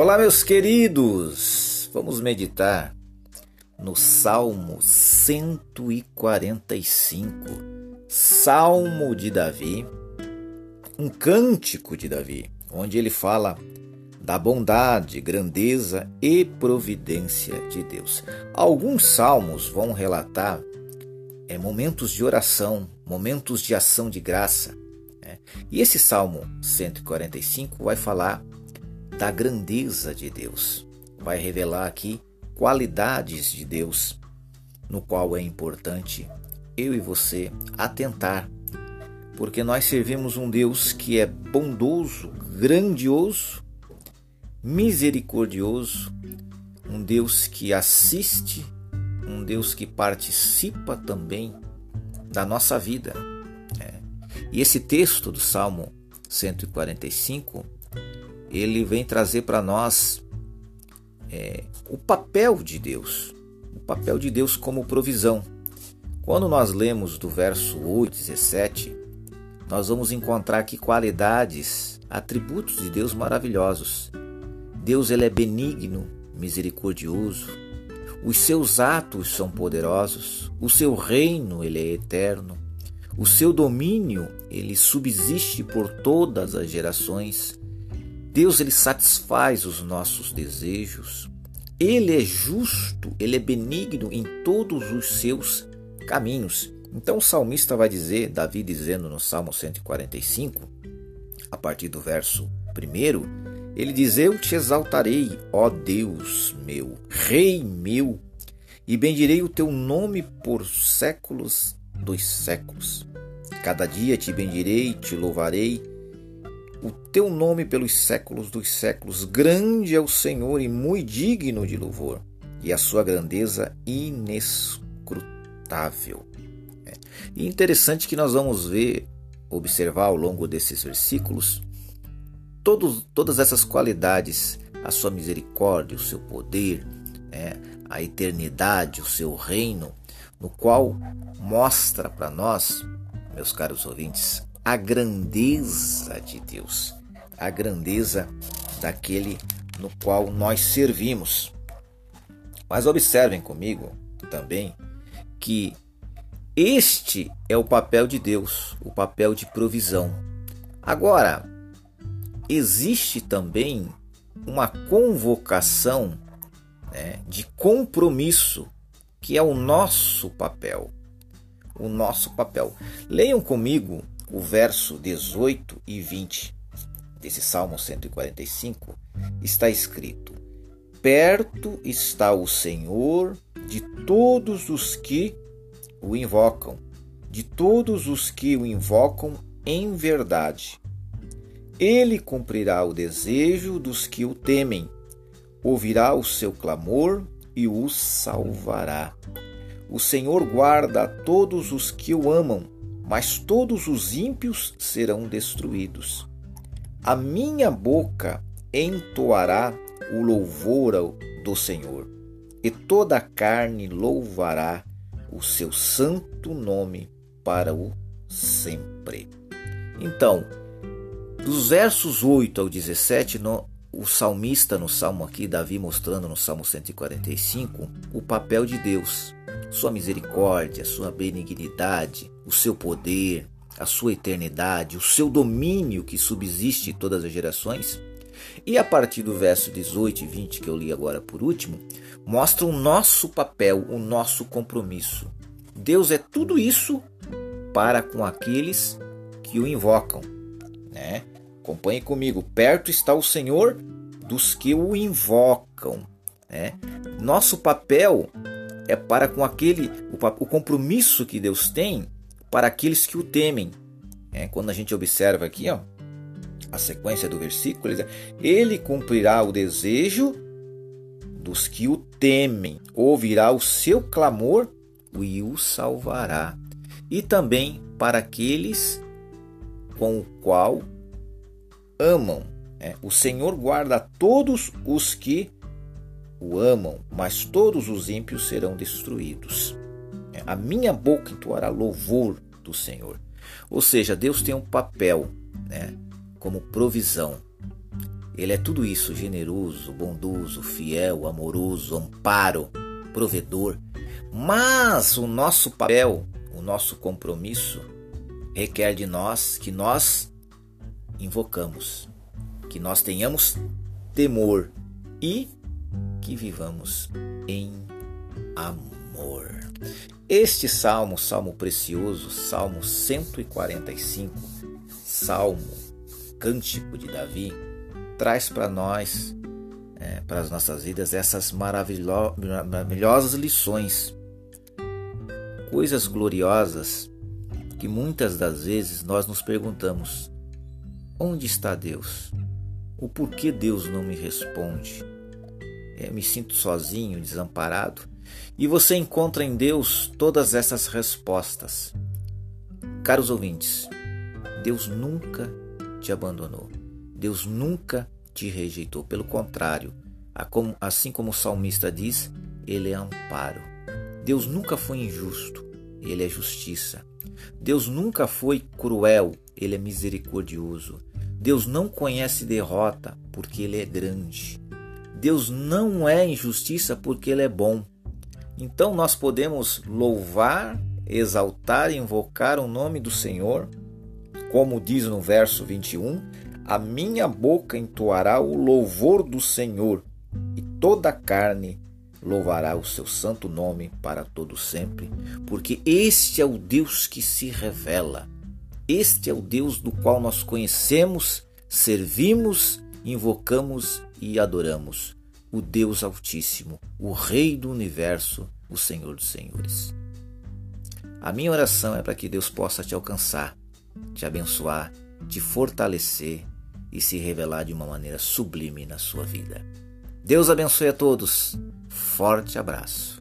Olá, meus queridos! Vamos meditar no Salmo 145, Salmo de Davi, um cântico de Davi, onde ele fala da bondade, grandeza e providência de Deus. Alguns salmos vão relatar é, momentos de oração, momentos de ação de graça. Né? E esse Salmo 145 vai falar da grandeza de Deus. Vai revelar aqui qualidades de Deus, no qual é importante eu e você atentar, porque nós servimos um Deus que é bondoso, grandioso, misericordioso, um Deus que assiste, um Deus que participa também da nossa vida. É. E esse texto do Salmo 145 ele vem trazer para nós é, o papel de Deus, o papel de Deus como provisão. Quando nós lemos do verso 8, 17, nós vamos encontrar aqui qualidades, atributos de Deus maravilhosos. Deus ele é benigno, misericordioso. Os seus atos são poderosos, o seu reino ele é eterno. O seu domínio ele subsiste por todas as gerações. Deus ele satisfaz os nossos desejos. Ele é justo, ele é benigno em todos os seus caminhos. Então o salmista vai dizer, Davi dizendo no Salmo 145, a partir do verso 1, ele diz: Eu te exaltarei, ó Deus meu, Rei meu, e bendirei o teu nome por séculos dos séculos. Cada dia te bendirei, te louvarei o teu nome pelos séculos dos séculos. Grande é o Senhor e muito digno de louvor, e a sua grandeza inescrutável. É. E interessante que nós vamos ver, observar ao longo desses versículos, todos, todas essas qualidades, a sua misericórdia, o seu poder, é, a eternidade, o seu reino, no qual mostra para nós, meus caros ouvintes, a grandeza de Deus, a grandeza daquele no qual nós servimos. Mas observem comigo também que este é o papel de Deus, o papel de provisão. Agora, existe também uma convocação né, de compromisso, que é o nosso papel. O nosso papel. Leiam comigo o verso 18 e 20 desse Salmo 145 está escrito: Perto está o Senhor de todos os que o invocam, de todos os que o invocam em verdade. Ele cumprirá o desejo dos que o temem, ouvirá o seu clamor e os salvará. O Senhor guarda a todos os que o amam mas todos os ímpios serão destruídos. A minha boca entoará o louvor do Senhor, e toda a carne louvará o seu santo nome para o sempre. Então, dos versos 8 ao 17, no, o salmista no salmo aqui, Davi mostrando no salmo 145, o papel de Deus sua misericórdia, sua benignidade, o seu poder, a sua eternidade, o seu domínio que subsiste todas as gerações. E a partir do verso 18 e 20 que eu li agora por último, mostra o nosso papel, o nosso compromisso. Deus é tudo isso para com aqueles que o invocam, né? Acompanhe comigo, perto está o Senhor dos que o invocam, né? Nosso papel é para com aquele o, o compromisso que Deus tem para aqueles que o temem. É, quando a gente observa aqui, ó, a sequência do versículo, ele, ele cumprirá o desejo dos que o temem, ouvirá o seu clamor e o salvará. E também para aqueles com o qual amam. É, o Senhor guarda todos os que o amam, mas todos os ímpios serão destruídos. A minha boca entoará louvor do Senhor. Ou seja, Deus tem um papel né, como provisão. Ele é tudo isso: generoso, bondoso, fiel, amoroso, amparo, provedor. Mas o nosso papel, o nosso compromisso requer de nós que nós invocamos, que nós tenhamos temor e que vivamos em amor. Este salmo, salmo precioso, salmo 145, salmo cântico de Davi, traz para nós, é, para as nossas vidas, essas maravilhosas lições, coisas gloriosas que muitas das vezes nós nos perguntamos: onde está Deus? O porquê Deus não me responde? Eu me sinto sozinho, desamparado. E você encontra em Deus todas essas respostas. Caros ouvintes, Deus nunca te abandonou. Deus nunca te rejeitou. Pelo contrário, assim como o salmista diz, ele é amparo. Deus nunca foi injusto, ele é justiça. Deus nunca foi cruel, ele é misericordioso. Deus não conhece derrota, porque ele é grande. Deus não é injustiça, porque ele é bom. Então nós podemos louvar, exaltar invocar o nome do Senhor, como diz no verso 21, a minha boca entoará o louvor do Senhor, e toda a carne louvará o seu santo nome para todo sempre, porque este é o Deus que se revela. Este é o Deus do qual nós conhecemos, servimos, invocamos e adoramos o Deus Altíssimo, o Rei do universo, o Senhor dos Senhores. A minha oração é para que Deus possa te alcançar, te abençoar, te fortalecer e se revelar de uma maneira sublime na sua vida. Deus abençoe a todos. Forte abraço.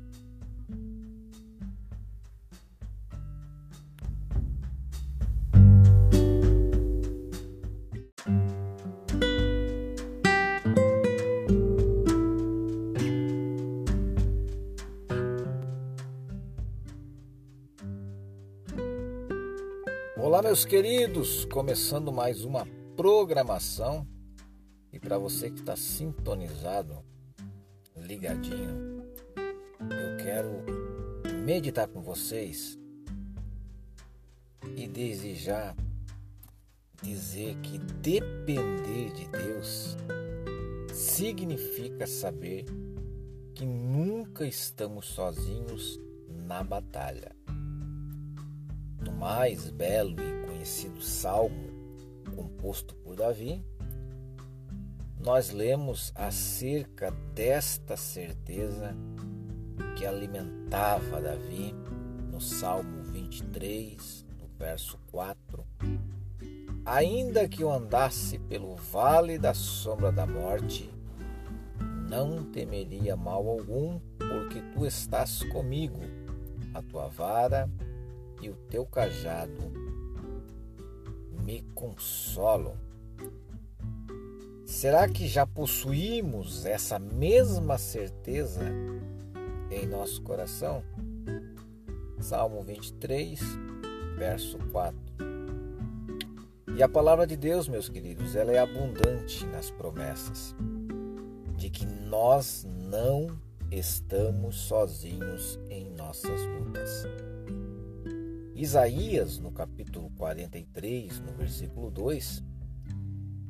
Meus queridos, começando mais uma programação. E para você que está sintonizado, ligadinho, eu quero meditar com vocês e desejar dizer que depender de Deus significa saber que nunca estamos sozinhos na batalha no mais belo e conhecido salmo composto por Davi, nós lemos acerca desta certeza que alimentava Davi no Salmo 23, no verso 4. Ainda que eu andasse pelo vale da sombra da morte, não temeria mal algum, porque tu estás comigo, a tua vara e o teu cajado me consolam. Será que já possuímos essa mesma certeza em nosso coração? Salmo 23, verso 4. E a palavra de Deus, meus queridos, ela é abundante nas promessas de que nós não estamos sozinhos em nossas lutas. Isaías, no capítulo 43, no versículo 2,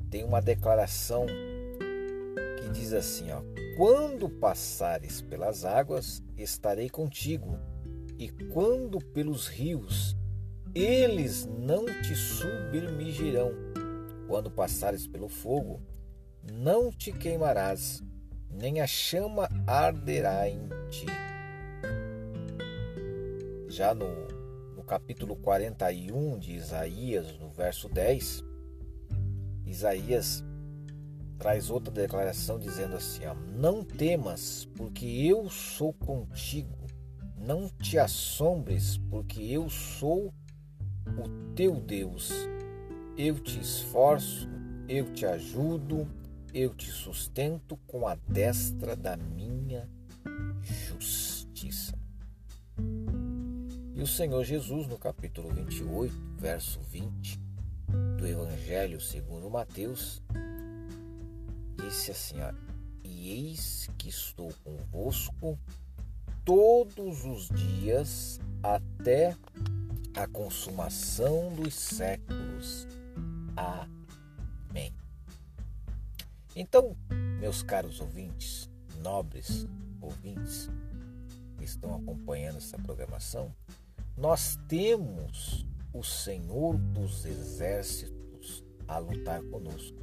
tem uma declaração que diz assim: ó, Quando passares pelas águas, estarei contigo, e quando pelos rios, eles não te submergirão. Quando passares pelo fogo, não te queimarás, nem a chama arderá em ti. Já no capítulo 41 de Isaías, no verso 10, Isaías traz outra declaração dizendo assim: Não temas, porque eu sou contigo. Não te assombres, porque eu sou o teu Deus. Eu te esforço, eu te ajudo, eu te sustento com a destra da minha justiça. E o Senhor Jesus, no capítulo 28, verso 20 do Evangelho segundo Mateus, disse assim: ó, E eis que estou convosco todos os dias até a consumação dos séculos. Amém. Então, meus caros ouvintes, nobres ouvintes que estão acompanhando essa programação, nós temos o Senhor dos Exércitos a lutar conosco,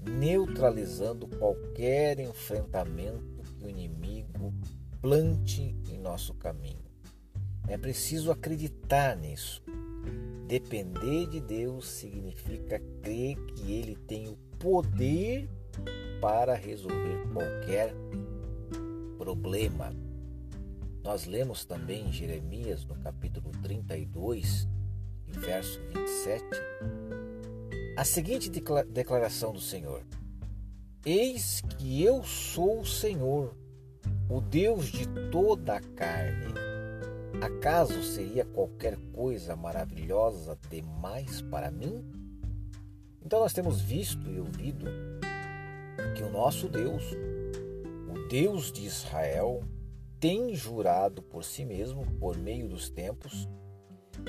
neutralizando qualquer enfrentamento que o inimigo plante em nosso caminho. É preciso acreditar nisso. Depender de Deus significa crer que Ele tem o poder para resolver qualquer problema. Nós lemos também em Jeremias, no capítulo 32, verso 27, a seguinte declaração do Senhor: Eis que eu sou o Senhor, o Deus de toda a carne. Acaso seria qualquer coisa maravilhosa demais para mim? Então nós temos visto e ouvido que o nosso Deus, o Deus de Israel, tem jurado por si mesmo, por meio dos tempos,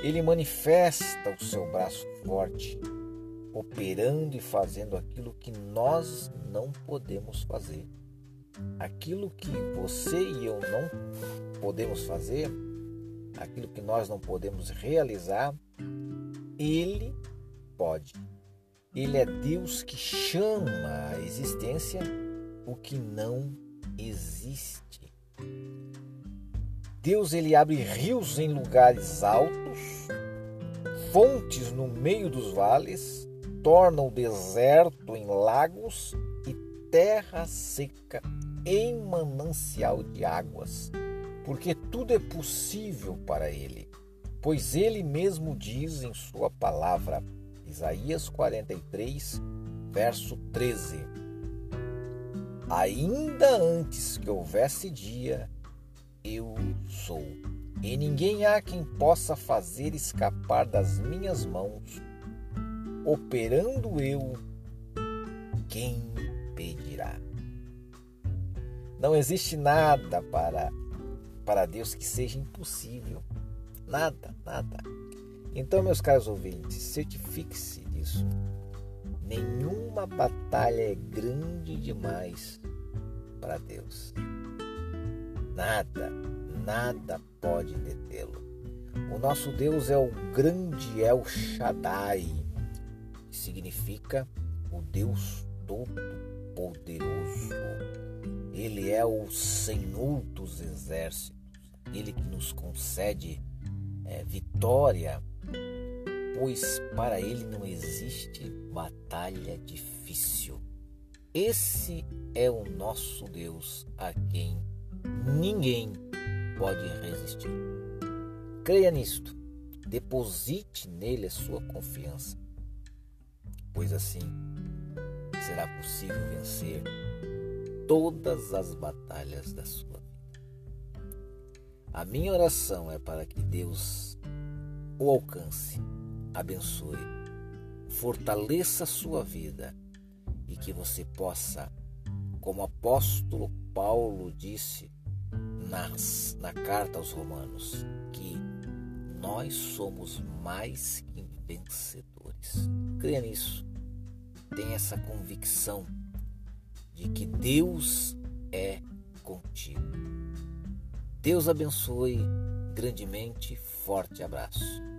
ele manifesta o seu braço forte, operando e fazendo aquilo que nós não podemos fazer. Aquilo que você e eu não podemos fazer, aquilo que nós não podemos realizar, ele pode. Ele é Deus que chama à existência o que não existe. Deus ele abre rios em lugares altos, fontes no meio dos vales, torna o deserto em lagos e terra seca em manancial de águas, porque tudo é possível para ele, pois ele mesmo diz em sua palavra, Isaías 43, verso 13: Ainda antes que houvesse dia, eu sou. E ninguém há quem possa fazer escapar das minhas mãos. Operando eu, quem pedirá? Não existe nada para, para Deus que seja impossível. Nada, nada. Então, meus caros ouvintes, certifique-se disso. Nenhuma batalha é grande demais para Deus. Nada, nada pode detê-lo. O nosso Deus é o grande El Shaddai, que significa o Deus Todo-Poderoso. Ele é o Senhor dos Exércitos, ele que nos concede é, vitória, pois para ele não existe batalha difícil. Esse é o nosso Deus a quem ninguém pode resistir. Creia nisto, deposite nele a sua confiança, pois assim será possível vencer todas as batalhas da sua vida. A minha oração é para que Deus o alcance, abençoe, fortaleça a sua vida e que você possa, como apóstolo Paulo disse nas, na carta aos Romanos, que nós somos mais que vencedores. Creia nisso. Tenha essa convicção de que Deus é contigo. Deus abençoe grandemente. Forte abraço.